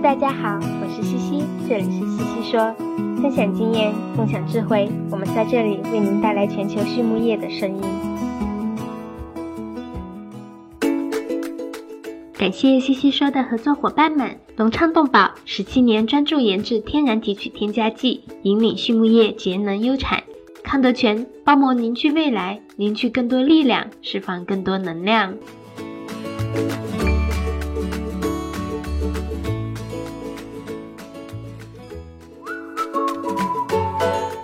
大家好，我是西西，这里是西西说，分享经验，共享智慧，我们在这里为您带来全球畜牧业的声音。感谢西西说的合作伙伴们，隆昌动宝十七年专注研制天然提取添加剂，引领畜牧业节能优产。康德全包膜凝聚未来，凝聚更多力量，释放更多能量。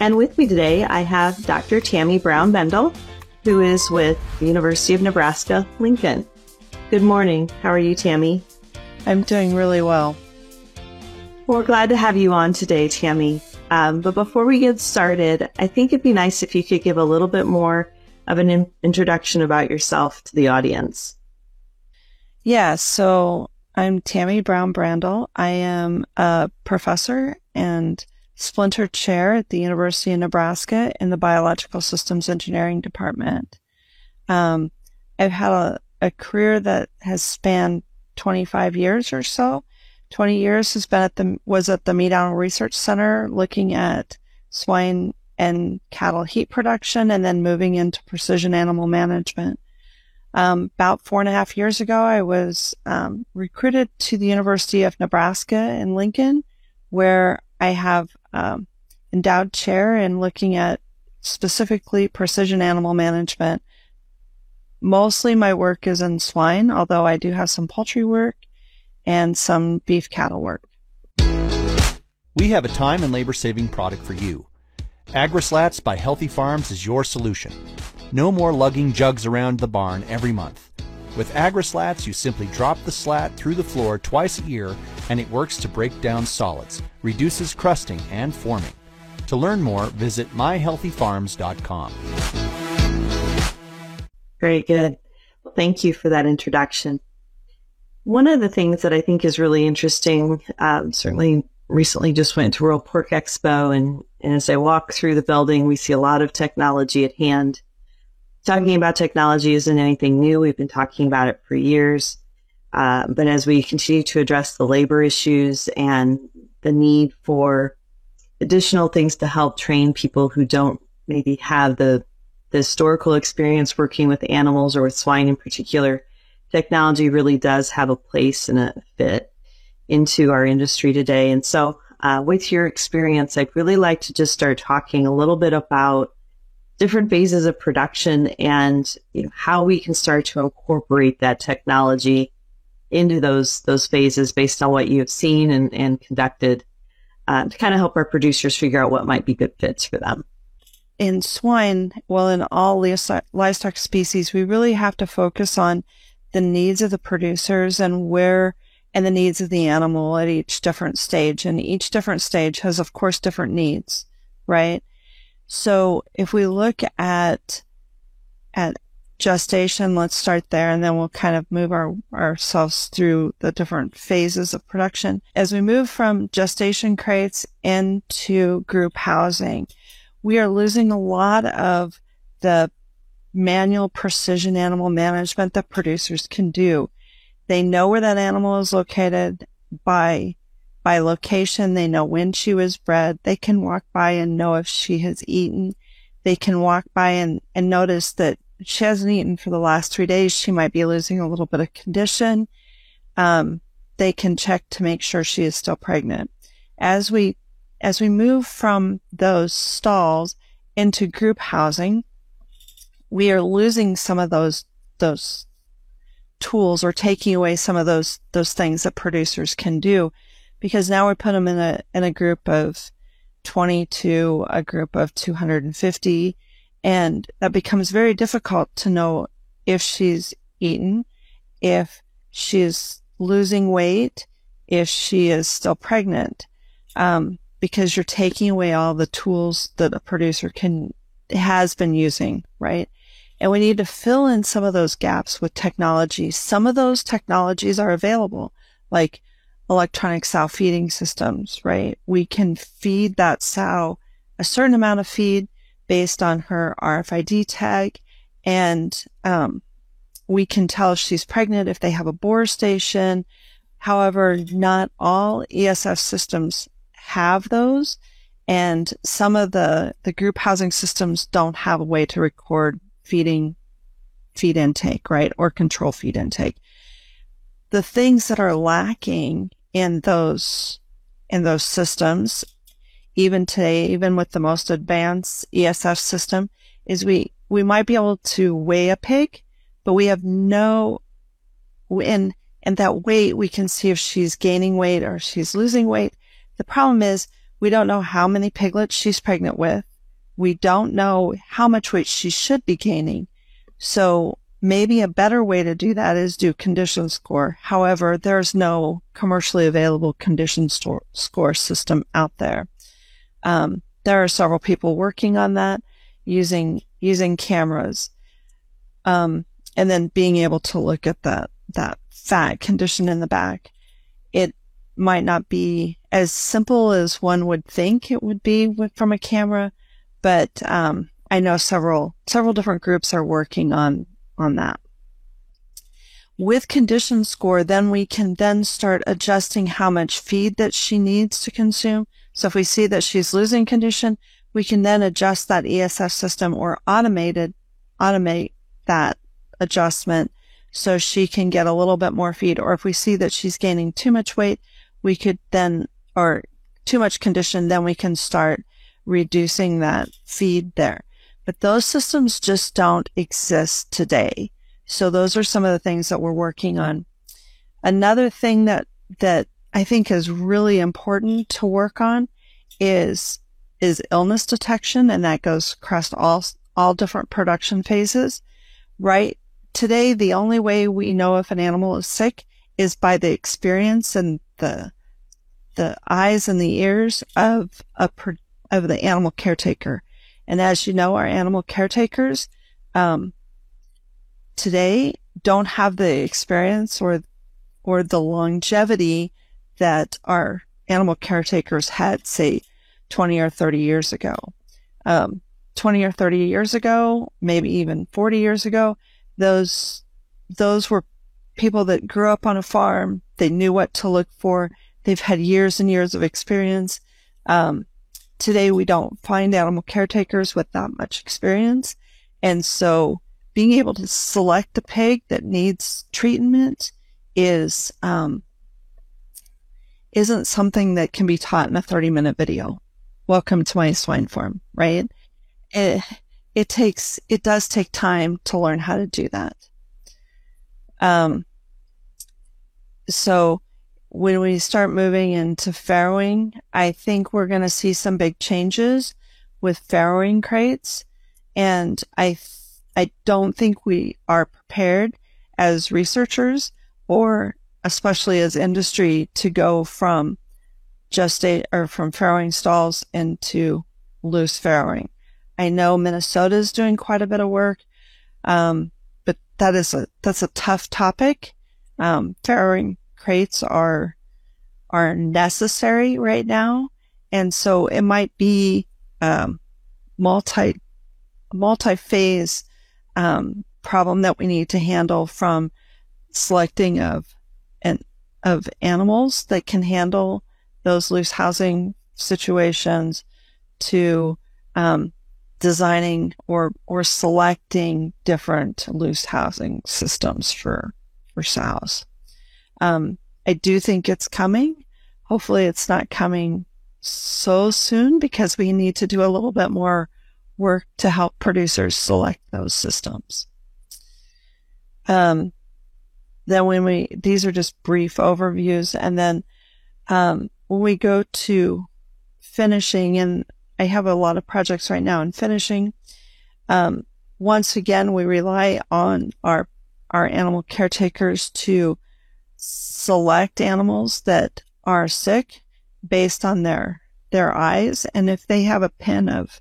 And with me today, I have Dr. Tami Brown Brandl. who is with the University of Nebraska Lincoln. Good morning. How are you, Tami? I'm doing really well. Well, we're glad to have you on today, Tami. Um, but before we get started, I think it'd be nice if you could give a little bit more of an in- introduction about yourself to the audience. Yeah, so I'm Tami Brown Brandl. I am a professor and splinter chair at the University of Nebraska in the Biological Systems Engineering Department. Um, I've had a, a career that has spanned 25 years or so. 20 years has been at the, was at the Meat Animal Research Center looking at swine and cattle heat production and then moving into precision animal management. Um, about four and a half years ago, I was um, recruited to the University of Nebraska in Lincoln, where I have um, endowed chair in looking at specifically precision animal management. Mostly my work is in swine, although I do have some poultry work and some beef cattle work. We have a time and labor saving product for you. AgriSlats by Healthy Farms is your solution. No more lugging jugs around the barn every month. With AgriSlats, you simply drop the slat through the floor twice a year and it works to break down solids, reduces crusting and forming. To learn more, visit myhealthyfarms.com. Very good. Well, thank you for that introduction. One of the things that I think is really interesting, um, certainly recently just went to World Pork Expo, and, and as I walk through the building, we see a lot of technology at hand talking about technology isn't anything new. We've been talking about it for years. Uh, but as we continue to address the labor issues and the need for additional things to help train people who don't maybe have the, the historical experience working with animals or with swine in particular, technology really does have a place and a fit into our industry today. And so, uh, with your experience, I'd really like to just start talking a little bit about different phases of production and you know, how we can start to incorporate that technology into those those phases based on what you've seen and, and conducted uh, to kind of help our producers figure out what might be good fits for them. In swine, well, in all livestock species, we really have to focus on the needs of the producers and where and the needs of the animal at each different stage. And each different stage has, of course, different needs, right? So if we look at, at gestation, let's start there and then we'll kind of move our, ourselves through the different phases of production. As we move from gestation crates into group housing, we are losing a lot of the manual precision animal management that producers can do. They know where that animal is located by by location. They know when she was bred. They can walk by and know if she has eaten. They can walk by and, and notice that she hasn't eaten for the last three days. She might be losing a little bit of condition. Um, they can check to make sure she is still pregnant. As we, as we move from those stalls into group housing, we are losing some of those, those tools or taking away some of those those things that producers can do because now we put them in a in a group of 20 to a group of 250 and that becomes very difficult to know if she's eaten if she's losing weight if she is still pregnant um, because you're taking away all the tools that a producer can has been using right and we need to fill in some of those gaps with technology. Some of those technologies are available, like electronic sow feeding systems, right? We can feed that sow a certain amount of feed based on her RFID tag. And, um, we can tell if she's pregnant if they have a boar station. However, not all ESF systems have those. And some of the, the group housing systems don't have a way to record feeding feed intake, right? Or control feed intake. The things that are lacking in those, in those systems, even today, even with the most advanced ESF system is we, we might be able to weigh a pig, but we have no, in, and that weight, we can see if she's gaining weight or she's losing weight. The problem is we don't know how many piglets she's pregnant with we don't know how much weight she should be gaining. So maybe a better way to do that is do condition score. However, there's no commercially available condition store, score system out there. Um, there are several people working on that using using cameras, um, and then being able to look at that that fat condition in the back. It might not be as simple as one would think it would be with, from a camera but um, I know several several different groups are working on on that. With condition score, then we can then start adjusting how much feed that she needs to consume. So if we see that she's losing condition, we can then adjust that ESF system or automated automate that adjustment so she can get a little bit more feed. Or if we see that she's gaining too much weight, we could then, or too much condition, then we can start reducing that feed there. But those systems just don't exist today. So those are some of the things that we're working on. Another thing that, that I think is really important to work on is, is illness detection. And that goes across all, all different production phases, right? Today, the only way we know if an animal is sick is by the experience and the, the eyes and the ears of a, of the animal caretaker. And as you know, our animal caretakers, um, today don't have the experience or, or the longevity that our animal caretakers had, say, 20 or 30 years ago. Um, 20 or 30 years ago, maybe even 40 years ago, those, those were people that grew up on a farm. They knew what to look for. They've had years and years of experience. Um, Today we don't find animal caretakers with that much experience. And so being able to select a pig that needs treatment is, um, isn't something that can be taught in a 30 minute video. Welcome to my swine farm, right? It, it takes, it does take time to learn how to do that. Um, so when we start moving into farrowing, I think we're going to see some big changes with farrowing crates. And I, I don't think we are prepared as researchers or especially as industry to go from just a, or from farrowing stalls into loose farrowing. I know Minnesota is doing quite a bit of work. Um, but that is a, that's a tough topic. Um, farrowing crates are are necessary right now. And so it might be um, multi multi phase um, problem that we need to handle from selecting of and of animals that can handle those loose housing situations to um, designing or or selecting different loose housing systems for for sows. Um, I do think it's coming. Hopefully it's not coming so soon because we need to do a little bit more work to help producers select those systems. Um, then when we, these are just brief overviews. And then, um, when we go to finishing and I have a lot of projects right now in finishing, um, once again, we rely on our, our animal caretakers to select animals that are sick based on their, their eyes. And if they have a pen of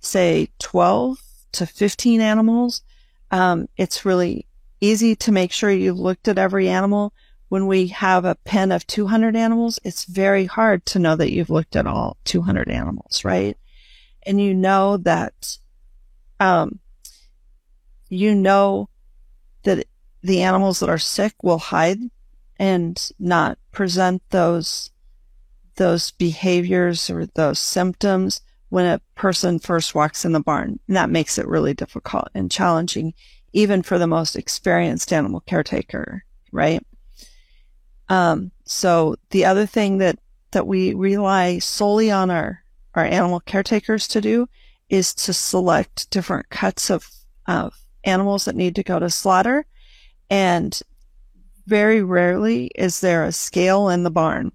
say 12 to 15 animals, um, it's really easy to make sure you've looked at every animal. When we have a pen of 200 animals, it's very hard to know that you've looked at all 200 animals, right? And you know that, um, you know that the animals that are sick will hide and not present those, those behaviors or those symptoms when a person first walks in the barn. And that makes it really difficult and challenging, even for the most experienced animal caretaker, right? Um, so the other thing that, that we rely solely on our, our animal caretakers to do is to select different cuts of, of animals that need to go to slaughter. And very rarely is there a scale in the barn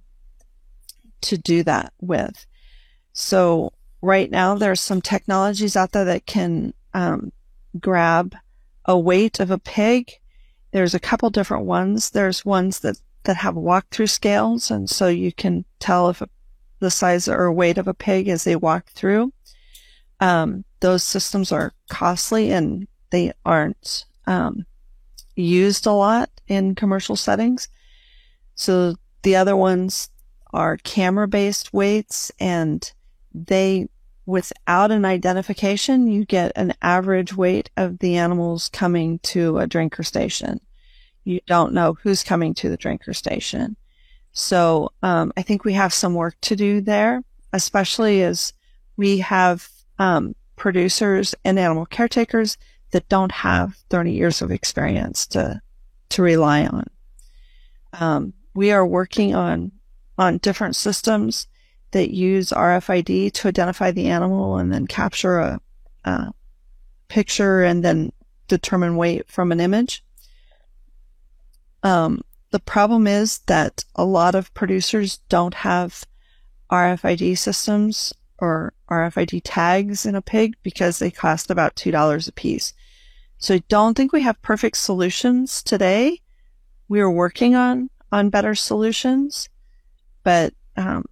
to do that with. So right now there's some technologies out there that can um, grab a weight of a pig. There's a couple different ones. There's ones that that have walk-through scales, and so you can tell if a, the size or weight of a pig as they walk through. Um, those systems are costly and they aren't um, used a lot in commercial settings. So the other ones are camera-based weights, and they without an identification, you get an average weight of the animals coming to a drinker station. You don't know who's coming to the drinker station. So um, I think we have some work to do there, especially as we have um, producers and animal caretakers that don't have 30 years of experience to to rely on. Um, we are working on on different systems that use RFID to identify the animal and then capture a, a picture and then determine weight from an image. Um, the problem is that a lot of producers don't have RFID systems or RFID tags in a pig because they cost about $2 a piece. So I don't think we have perfect solutions today. We are working on, on better solutions, but, um,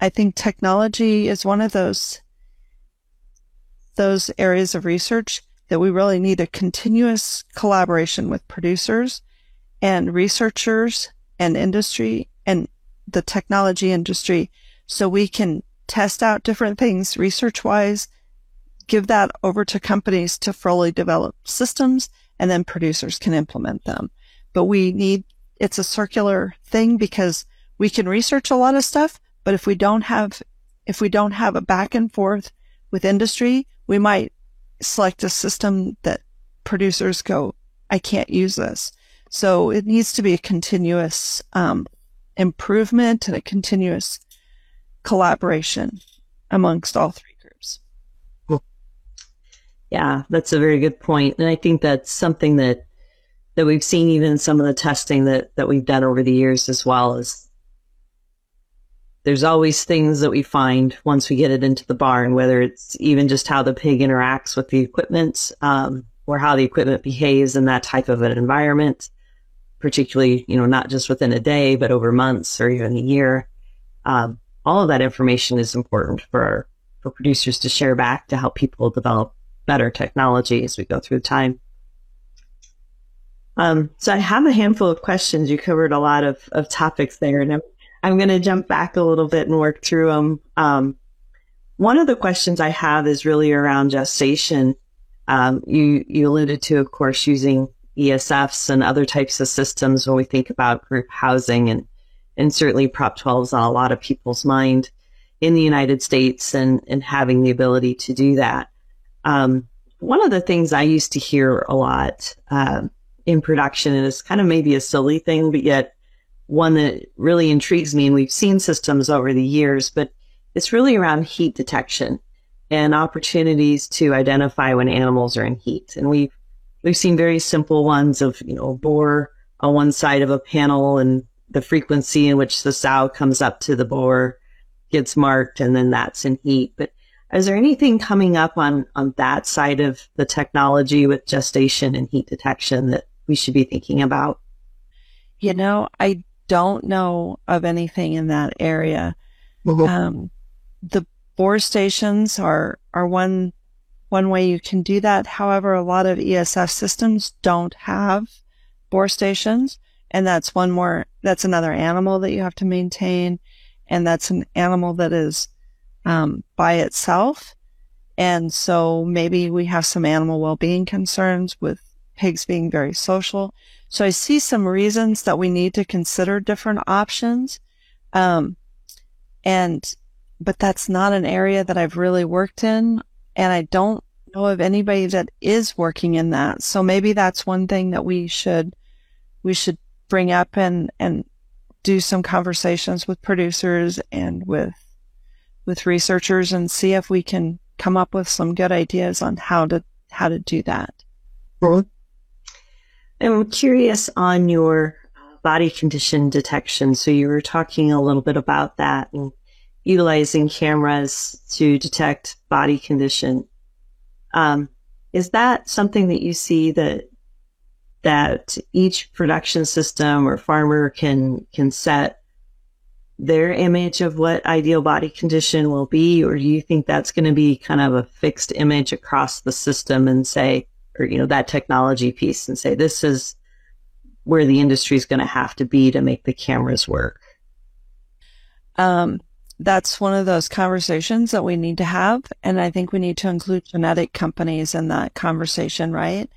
I think technology is one of those those areas of research that we really need a continuous collaboration with producers and researchers and industry and the technology industry so we can test out different things research wise, give that over to companies to fully develop systems and then producers can implement them. But we need, it's a circular thing because we can research a lot of stuff, but if we don't have, if we don't have a back and forth with industry, we might select a system that producers go, I can't use this. So it needs to be a continuous um, improvement and a continuous collaboration amongst all three. Yeah, that's a very good point. And I think that's something that that we've seen even in some of the testing that, that we've done over the years as well is there's always things that we find once we get it into the barn, whether it's even just how the pig interacts with the equipment, um, or how the equipment behaves in that type of an environment, particularly, you know, not just within a day, but over months or even a year. Um, all of that information is important for, for producers to share back to help people develop better technology as we go through time. Um, so I have a handful of questions. You covered a lot of, of topics there, and I'm I'm going to jump back a little bit and work through them. Um, one of the questions I have is really around gestation. Um, you, you alluded to, of course, using ESFs and other types of systems when we think about group housing and, and certainly Prop 12 is on a lot of people's mind in the United States and, and having the ability to do that. Um, one of the things I used to hear a lot, uh, in production, and it's kind of maybe a silly thing, but yet one that really intrigues me, and we've seen systems over the years, but it's really around heat detection and opportunities to identify when animals are in heat. And we've we've seen very simple ones of you know a boar on one side of a panel and the frequency in which the sow comes up to the boar gets marked and then that's in heat. But is there anything coming up on, on that side of the technology with gestation and heat detection that we should be thinking about? You know, I don't know of anything in that area. Mm-hmm. Um, the boar stations are, are one, one way you can do that. However, a lot of ESF systems don't have boar stations. And that's one more, that's another animal that you have to maintain. And that's an animal that is um, by itself. And so maybe we have some animal well-being concerns with pigs being very social. So I see some reasons that we need to consider different options. Um, and, but that's not an area that I've really worked in. And I don't know of anybody that is working in that. So maybe that's one thing that we should, we should bring up and, and do some conversations with producers and with with researchers and see if we can come up with some good ideas on how to how to do that. I'm curious on your body condition detection. So you were talking a little bit about that and utilizing cameras to detect body condition. Um, is that something that you see that that each production system or farmer can can set their image of what ideal body condition will be? Or do you think that's going to be kind of a fixed image across the system and say, or, you know, that technology piece and say, this is where the industry is going to have to be to make the cameras work? Um, that's one of those conversations that we need to have. And I think we need to include genetic companies in that conversation, right?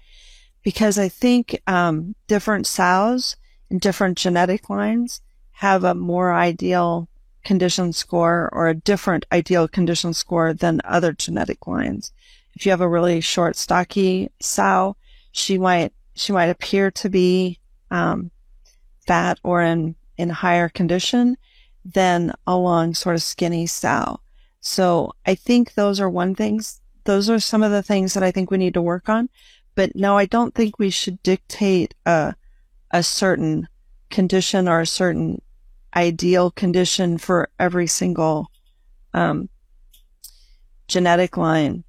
Because I think, um, different sows and different genetic lines have a more ideal condition score or a different ideal condition score than other genetic lines. If you have a really short, stocky sow, she might she might appear to be um, fat or in in higher condition than a long, sort of skinny sow. So I think those are one things. Those are some of the things that I think we need to work on. But no, I don't think we should dictate a a certain condition or a certain ideal condition for every single um, genetic line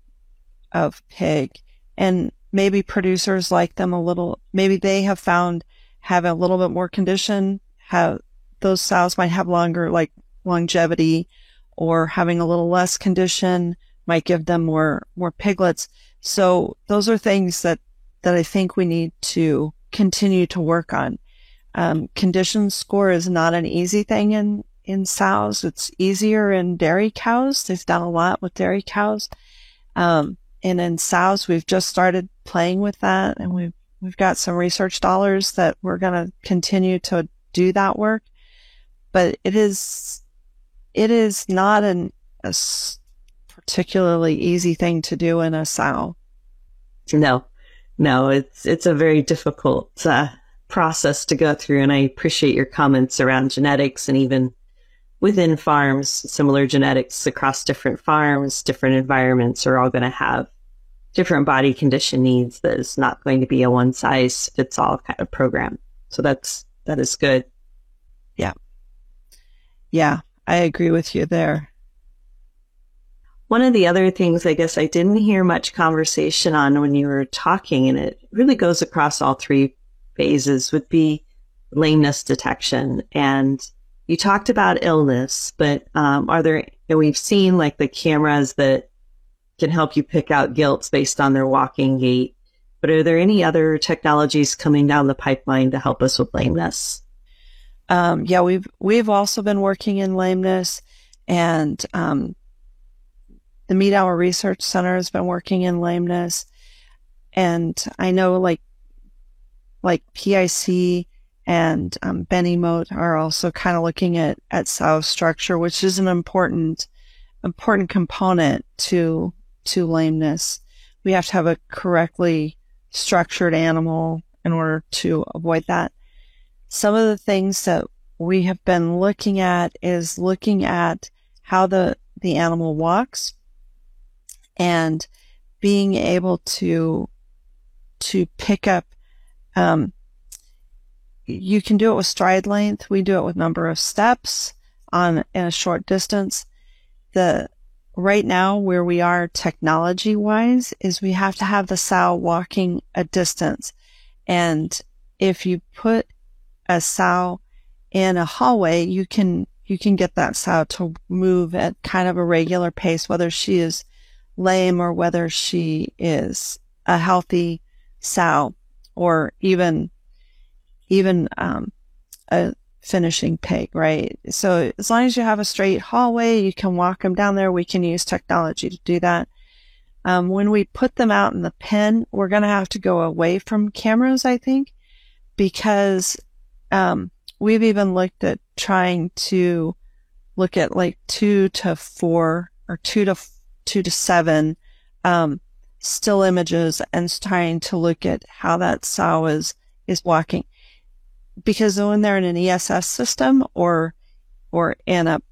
of pig. And maybe producers like them a little, maybe they have found have a little bit more condition, have those sows might have longer like longevity or having a little less condition might give them more, more piglets. So those are things that, that I think we need to continue to work on. Um, condition score is not an easy thing in, in sows. It's easier in dairy cows. They've done a lot with dairy cows. Um, and in sows, we've just started playing with that and we've, we've got some research dollars that we're going to continue to do that work. But it is, it is not an, a particularly easy thing to do in a sow. No, no, it's, it's a very difficult, uh, process to go through. And I appreciate your comments around genetics and even within farms, similar genetics across different farms, different environments are all going to have different body condition needs. That is not going to be a one size fits all kind of program. So that's, that is good. Yeah. Yeah. I agree with you there. One of the other things I guess I didn't hear much conversation on when you were talking, and it really goes across all three phases would be lameness detection. And you talked about illness, but um, are there, and we've seen like the cameras that can help you pick out gilts based on their walking gait. But are there any other technologies coming down the pipeline to help us with lameness? Um, yeah, we've we've also been working in lameness, and um, the Meat Animal Research Center has been working in lameness, and I know like like PIC and um, Benimote are also kind of looking at at sow structure, which is an important important component to to lameness. We have to have a correctly structured animal in order to avoid that. Some of the things that we have been looking at is looking at how the the animal walks and being able to to pick up um, you can do it with stride length. We do it with number of steps on in a short distance. The right now where we are technology wise is we have to have the sow walking a distance. And if you put a sow in a hallway, you can you can get that sow to move at kind of a regular pace, whether she is lame or whether she is a healthy sow or even even um, a finishing pig, right? So as long as you have a straight hallway, you can walk them down there. We can use technology to do that. Um, when we put them out in the pen, we're going to have to go away from cameras, I think, because um, we've even looked at trying to look at like two to four or two to two to seven um, still images and trying to look at how that sow is is walking because when they're in an ESS system or or in a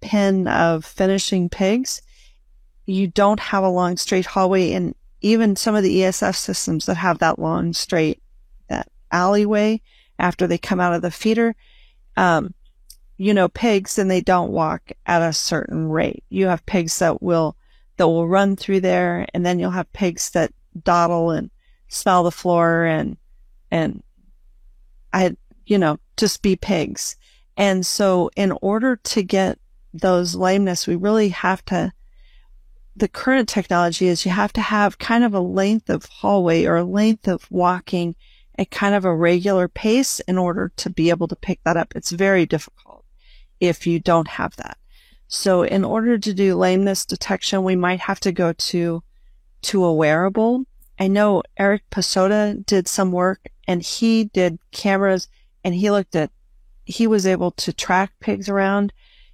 pen of finishing pigs, you don't have a long straight hallway and even some of the ESS systems that have that long straight that alleyway after they come out of the feeder, um, you know, pigs and they don't walk at a certain rate. You have pigs that will that will run through there and then you'll have pigs that dawdle and smell the floor and and I, you know, just be pigs. And so in order to get those lameness, we really have to, the current technology is you have to have kind of a length of hallway or a length of walking at kind of a regular pace in order to be able to pick that up. It's very difficult if you don't have that. So in order to do lameness detection, we might have to go to, to a wearable I know Eric Psota did some work and he did cameras and he looked at, he was able to track pigs around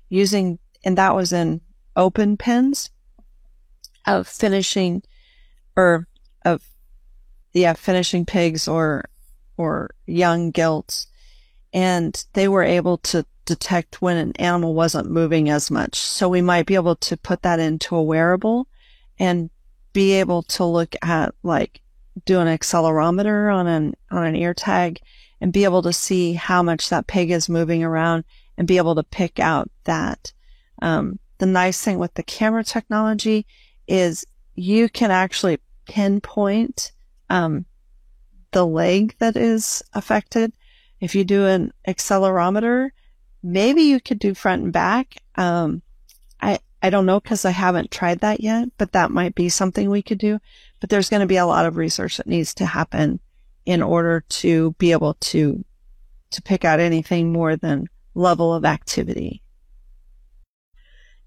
using, and that was in open pens of finishing or of, yeah, finishing pigs or, or young gilts. And they were able to detect when an animal wasn't moving as much. So we might be able to put that into a wearable and be able to look at like do an accelerometer on an on an ear tag and be able to see how much that pig is moving around and be able to pick out that. Um, the nice thing with the camera technology is you can actually pinpoint um, the leg that is affected. If you do an accelerometer, maybe you could do front and back. Um, I I don't know because I haven't tried that yet, but that might be something we could do. But there's going to be a lot of research that needs to happen in order to be able to, to pick out anything more than level of activity.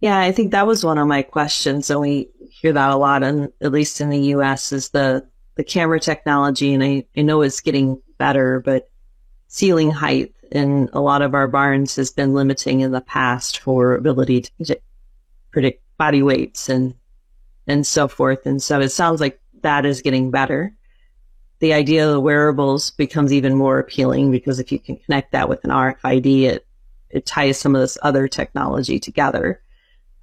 Yeah, I think that was one of my questions. And we hear that a lot, and at least in the US is the, the camera technology. And I, I know it's getting better, but ceiling height in a lot of our barns has been limiting in the past for ability to, predict body weights and and so forth. And so it sounds like that is getting better. The idea of the wearables becomes even more appealing because if you can connect that with an RFID, it it ties some of this other technology together.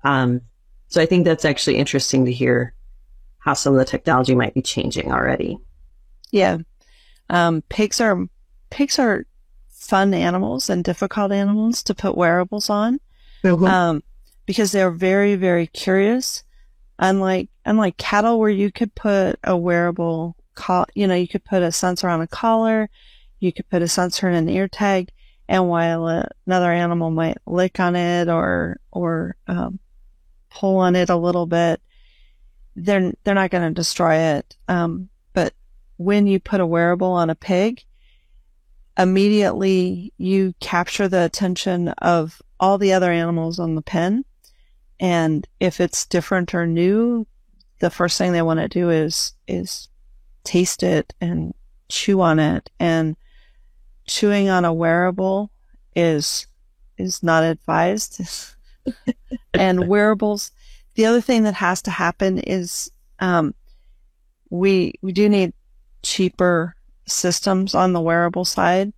Um, so I think that's actually interesting to hear how some of the technology might be changing already. Yeah, um, pigs are pigs are fun animals and difficult animals to put wearables on. Mm-hmm. Um, because they're very, very curious. Unlike, unlike cattle where you could put a wearable call, you know, you could put a sensor on a collar, you could put a sensor in an ear tag, and while another animal might lick on it or, or, um, pull on it a little bit, they're, they're not going to destroy it. Um, but when you put a wearable on a pig, immediately you capture the attention of all the other animals on the pen and if it's different or new, the first thing they want to do is, is taste it and chew on it. And chewing on a wearable is, is not advised. and wearables, the other thing that has to happen is, um, we, we do need cheaper systems on the wearable side.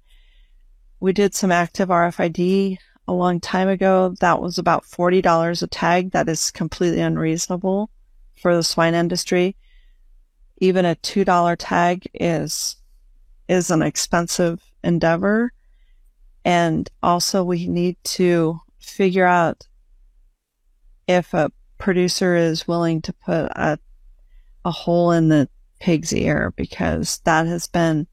We did some active RFID a long time ago. That was about $40 a tag. That is completely unreasonable for the swine industry. Even a $2 tag is, is an expensive endeavor. And also we need to figure out if a producer is willing to put a, a hole in the pig's ear because that has been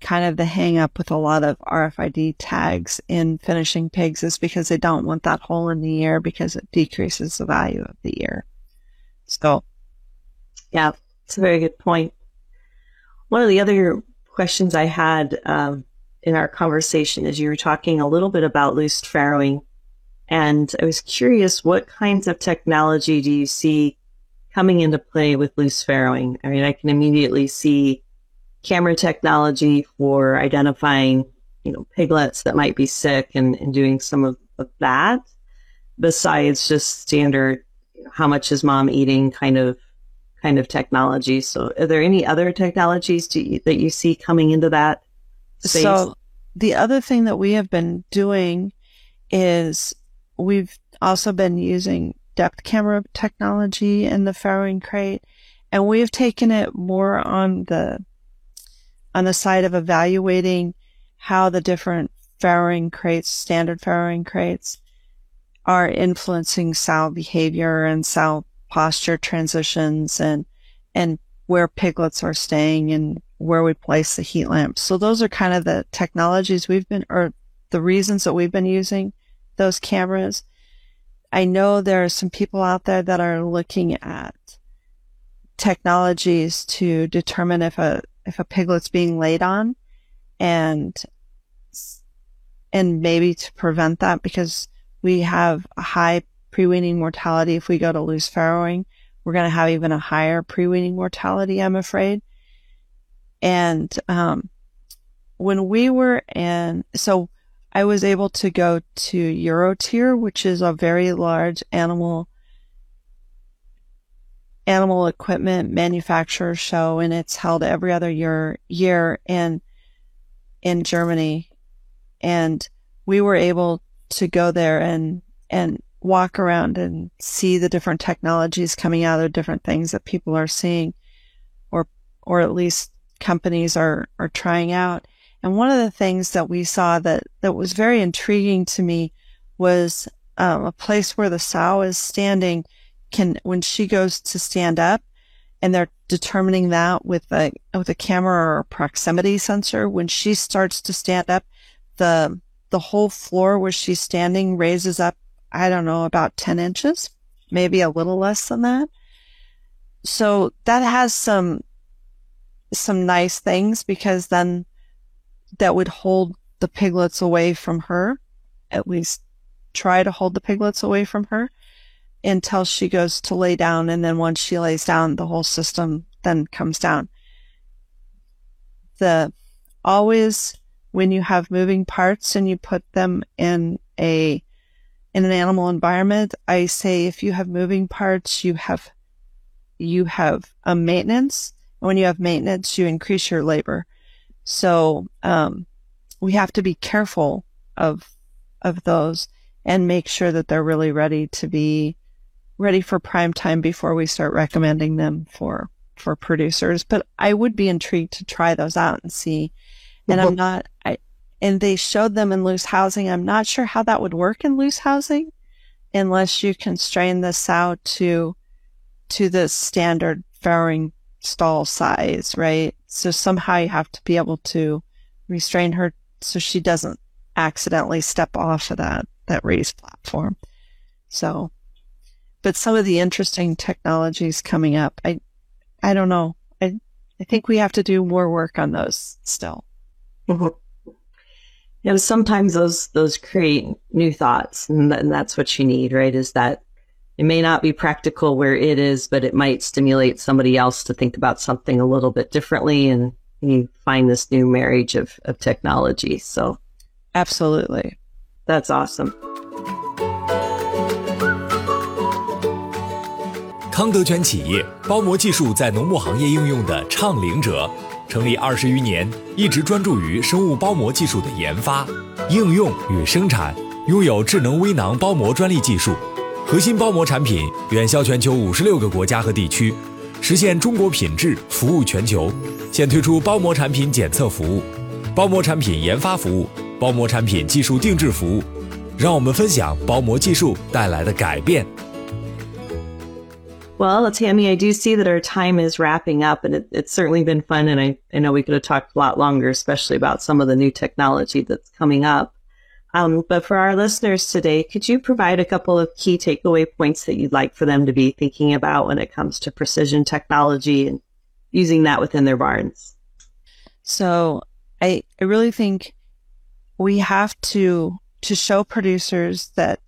kind of the hang up with a lot of RFID tags in finishing pigs is because they don't want that hole in the ear because it decreases the value of the ear. So, yeah, it's a very good point. One of the other questions I had um, in our conversation is you were talking a little bit about loose farrowing. And I was curious, what kinds of technology do you see coming into play with loose farrowing? I mean, I can immediately see camera technology for identifying, you know, piglets that might be sick and, and doing some of, of that besides just standard, how much is mom eating kind of kind of technology. So are there any other technologies you, that you see coming into that space? So the other thing that we have been doing is we've also been using depth camera technology in the farrowing crate and we have taken it more on the on the side of evaluating how the different farrowing crates, standard farrowing crates, are influencing sow behavior and sow posture transitions and and where piglets are staying and where we place the heat lamps. So those are kind of the technologies we've been or the reasons that we've been using those cameras. I know there are some people out there that are looking at technologies to determine if a if a piglet's being laid on and and maybe to prevent that because we have a high pre-weaning mortality if we go to loose farrowing. We're going to have even a higher pre-weaning mortality, I'm afraid. And um, when we were in, so I was able to go to Eurotier, which is a very large animal animal equipment manufacturer show, and it's held every other year year in in Germany. And we were able to go there and and walk around and see the different technologies coming out of different things that people are seeing, or or at least companies are are trying out. And one of the things that we saw that that was very intriguing to me was um, a place where the sow is standing can, when she goes to stand up and they're determining that with a, with a camera or a proximity sensor, when she starts to stand up, the, the whole floor where she's standing raises up, I don't know, about 10 inches, maybe a little less than that. So that has some, some nice things because then that would hold the piglets away from her, at least try to hold the piglets away from her until she goes to lay down. And then once she lays down, the whole system then comes down. The always when you have moving parts and you put them in a in an animal environment, I say if you have moving parts, you have you have a maintenance. And when you have maintenance, you increase your labor. So um, we have to be careful of of those and make sure that they're really ready to be ready for prime time before we start recommending them for for producers. But I would be intrigued to try those out and see. And I'm not I and they showed them in loose housing. I'm not sure how that would work in loose housing unless you constrain the sow to to the standard farrowing stall size, right? So somehow you have to be able to restrain her so she doesn't accidentally step off of that that raised platform. So but some of the interesting technologies coming up, I, I don't know. I, I think we have to do more work on those still. Mm-hmm. You know, sometimes those, those create new thoughts and, and that's what you need, right? Is that it may not be practical where it is, but it might stimulate somebody else to think about something a little bit differently and you find this new marriage of, of technology. So absolutely. That's awesome. 康德全企业包膜技术在农牧行业应用的倡领者，成立二十余年，一直专注于生物包膜技术的研发、应用与生产，拥有智能微囊包膜专利技术， 核心包膜产品远销全球五十六个国家和地区，实现中国品质服务全球。现推出包膜产品检测服务、包膜产品研发服务、包膜产品技术定制服务，让我们分享包膜技术带来的改变。Well, Tami, I do see that our time is wrapping up, and it, it's certainly been fun. And I, I know we could have talked a lot longer, especially about some of the new technology that's coming up. Um, but for our listeners today, could you provide a couple of key takeaway points that you'd like for them to be thinking about when it comes to precision technology and using that within their barns? So I, I really think we have to, to show producers that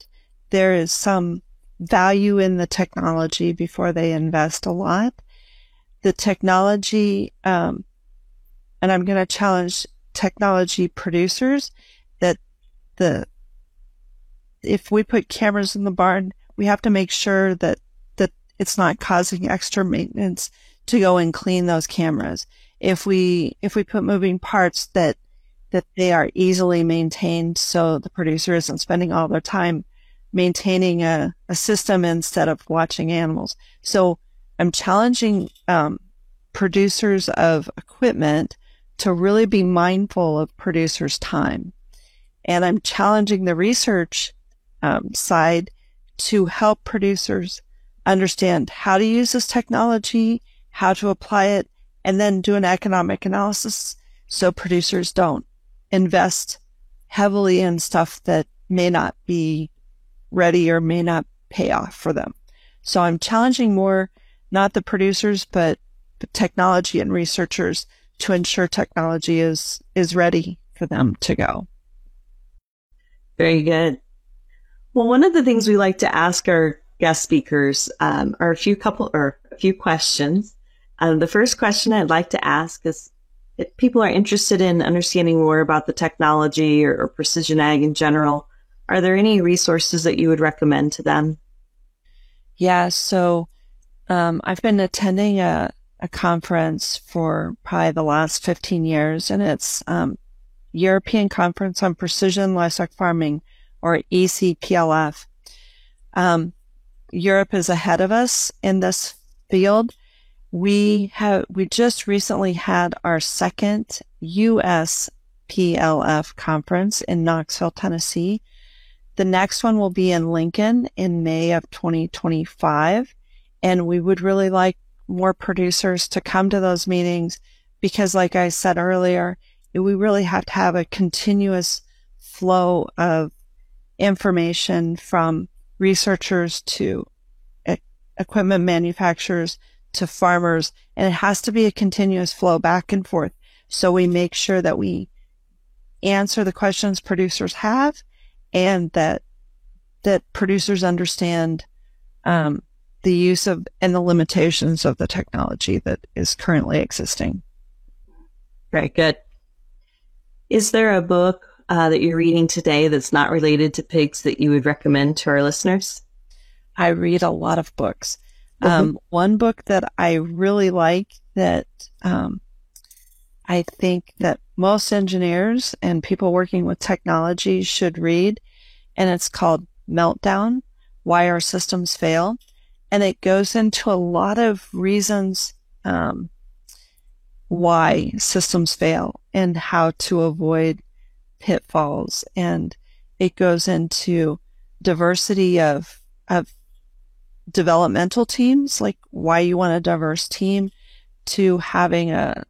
there is some value in the technology before they invest a lot. The technology, um, and I'm going to challenge technology producers that the, if we put cameras in the barn, we have to make sure that, that it's not causing extra maintenance to go and clean those cameras. If we, if we put moving parts that, that they are easily maintained so the producer isn't spending all their time maintaining a, a system instead of watching animals. So I'm challenging um, producers of equipment to really be mindful of producers' time. And I'm challenging the research um, side to help producers understand how to use this technology, how to apply it, and then do an economic analysis so producers don't invest heavily in stuff that may not be ready or may not pay off for them. So I'm challenging more, not the producers, but the technology and researchers to ensure technology is, is ready for them to go. Very good. Well, one of the things we like to ask our guest speakers um, are a few couple or a few questions. Um, the first question I'd like to ask is if people are interested in understanding more about the technology or, or precision ag in general, are there any resources that you would recommend to them? Yeah, so um, I've been attending a, a conference for probably the last 15 years, and it's um, European Conference on Precision Livestock Farming, or ECPLF. Um, Europe is ahead of us in this field. We have we just recently had our second U.S. PLF conference in Knoxville, Tennessee, the next one will be in Lincoln in May of 2025. And we would really like more producers to come to those meetings because, like I said earlier, we really have to have a continuous flow of information from researchers to equipment manufacturers to farmers. And it has to be a continuous flow back and forth. So we make sure that we answer the questions producers have and that that producers understand um, the use of and the limitations of the technology that is currently existing. Very good. Is there a book uh, that you're reading today that's not related to pigs that you would recommend to our listeners? I read a lot of books. Mm-hmm. Um, one book that I really like that um, I think that most engineers and people working with technology should read. And it's called Meltdown Why Our Systems Fail. And it goes into a lot of reasons um, why systems fail and how to avoid pitfalls. And it goes into diversity of, of developmental teams, like why you want a diverse team, to having a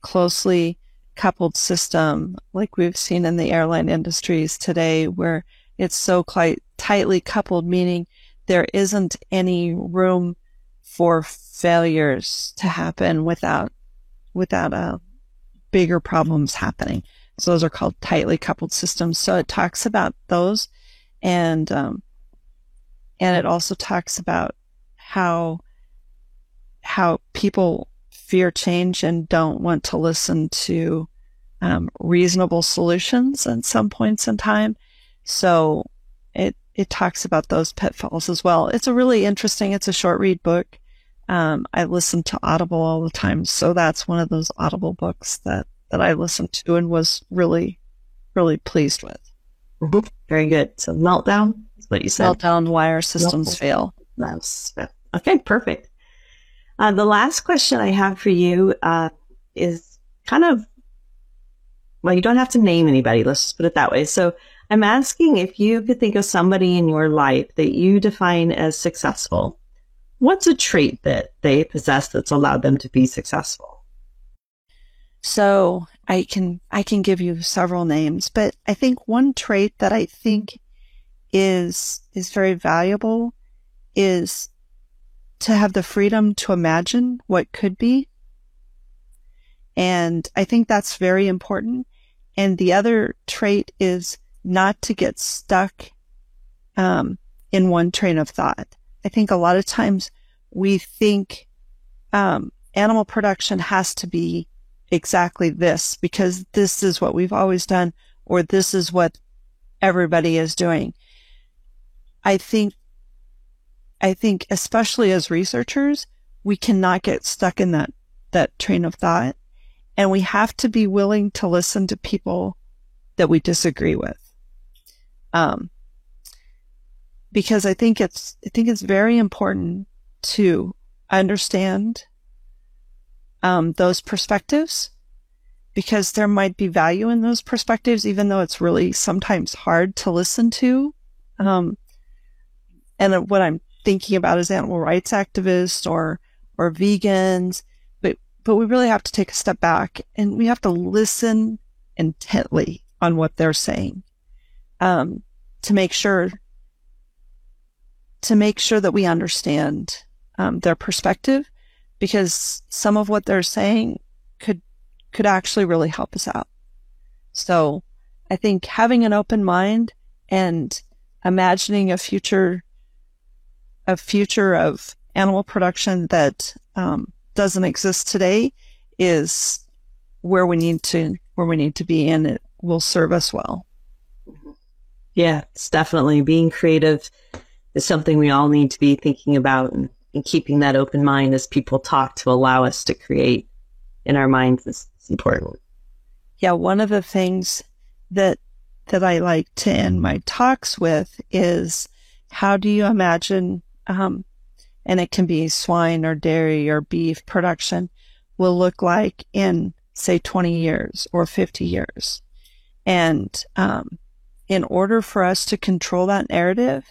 closely coupled system like we've seen in the airline industries today where it's so quite tightly coupled, meaning there isn't any room for failures to happen without, without, uh, bigger problems happening. So those are called tightly coupled systems. So it talks about those and, um, and it also talks about how, how people fear change and don't want to listen to um, reasonable solutions at some points in time. So it it talks about those pitfalls as well. It's a really interesting. It's a short read book. Um, I listen to Audible all the time, so that's one of those Audible books that that I listened to and was really really pleased with. Mm-hmm. Very good. So meltdown is what you said. Meltdown. Why our systems meltdown. fail. That's okay. Perfect. Uh, the last question I have for you uh, is kind of well, you don't have to name anybody. Let's just put it that way. So I'm asking if you could think of somebody in your life that you define as successful. What's a trait that they possess that's allowed them to be successful? So I can I can give you several names, but I think one trait that I think is is very valuable is to have the freedom to imagine what could be. And I think that's very important. And the other trait is not to get stuck um, in one train of thought. I think a lot of times we think um, animal production has to be exactly this because this is what we've always done or this is what everybody is doing. I think, I think especially as researchers, we cannot get stuck in that, that train of thought and we have to be willing to listen to people that we disagree with. Um, because I think it's, I think it's very important to understand, um, those perspectives because there might be value in those perspectives, even though it's really sometimes hard to listen to. Um, and what I'm thinking about is animal rights activists or, or vegans, but, but we really have to take a step back and we have to listen intently on what they're saying um, to make sure to make sure that we understand um, their perspective because some of what they're saying could could actually really help us out. So I think having an open mind and imagining a future a future of animal production that um, doesn't exist today is where we need to where we need to be and it will serve us well. Yeah, it's definitely being creative is something we all need to be thinking about and, and keeping that open mind as people talk to allow us to create in our minds is, is important. Yeah, one of the things that that I like to end my talks with is how do you imagine um, and it can be swine or dairy or beef production will look like in say 20 years or 50 years. And um, in order for us to control that narrative,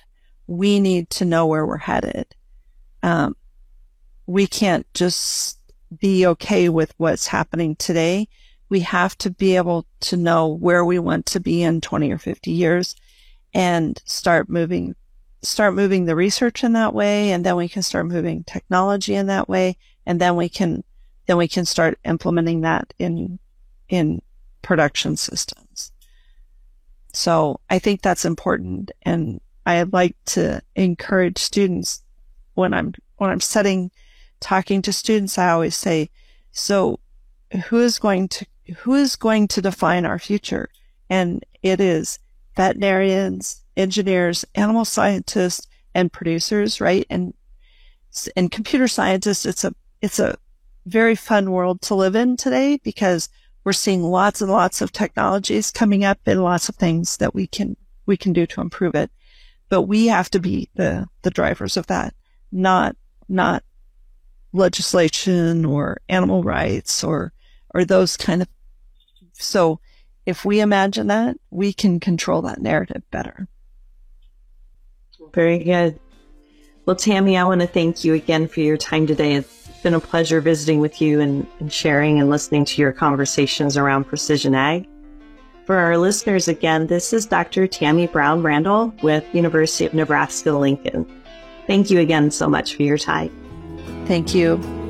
we need to know where we're headed. Um, we can't just be okay with what's happening today. We have to be able to know where we want to be in 20 or 50 years and start moving, start moving the research in that way. And then we can start moving technology in that way. And then we can, then we can start implementing that in, in production systems. So I think that's important. And I like to encourage students when I'm, when I'm setting, talking to students, I always say, so who is going to, who is going to define our future? And it is veterinarians, engineers, animal scientists, and producers, right? And, and computer scientists, it's a, it's a very fun world to live in today because we're seeing lots and lots of technologies coming up and lots of things that we can, we can do to improve it. But we have to be the, the drivers of that, not, not legislation or animal rights or, or those kind of. So if we imagine that, we can control that narrative better. Very good. Well, Tami, I want to thank you again for your time today. It's been a pleasure visiting with you and, and sharing and listening to your conversations around precision ag. For our listeners, again, this is Dr. Tami Brown-Brandl with University of Nebraska Lincoln. Thank you again so much for your time. Thank you.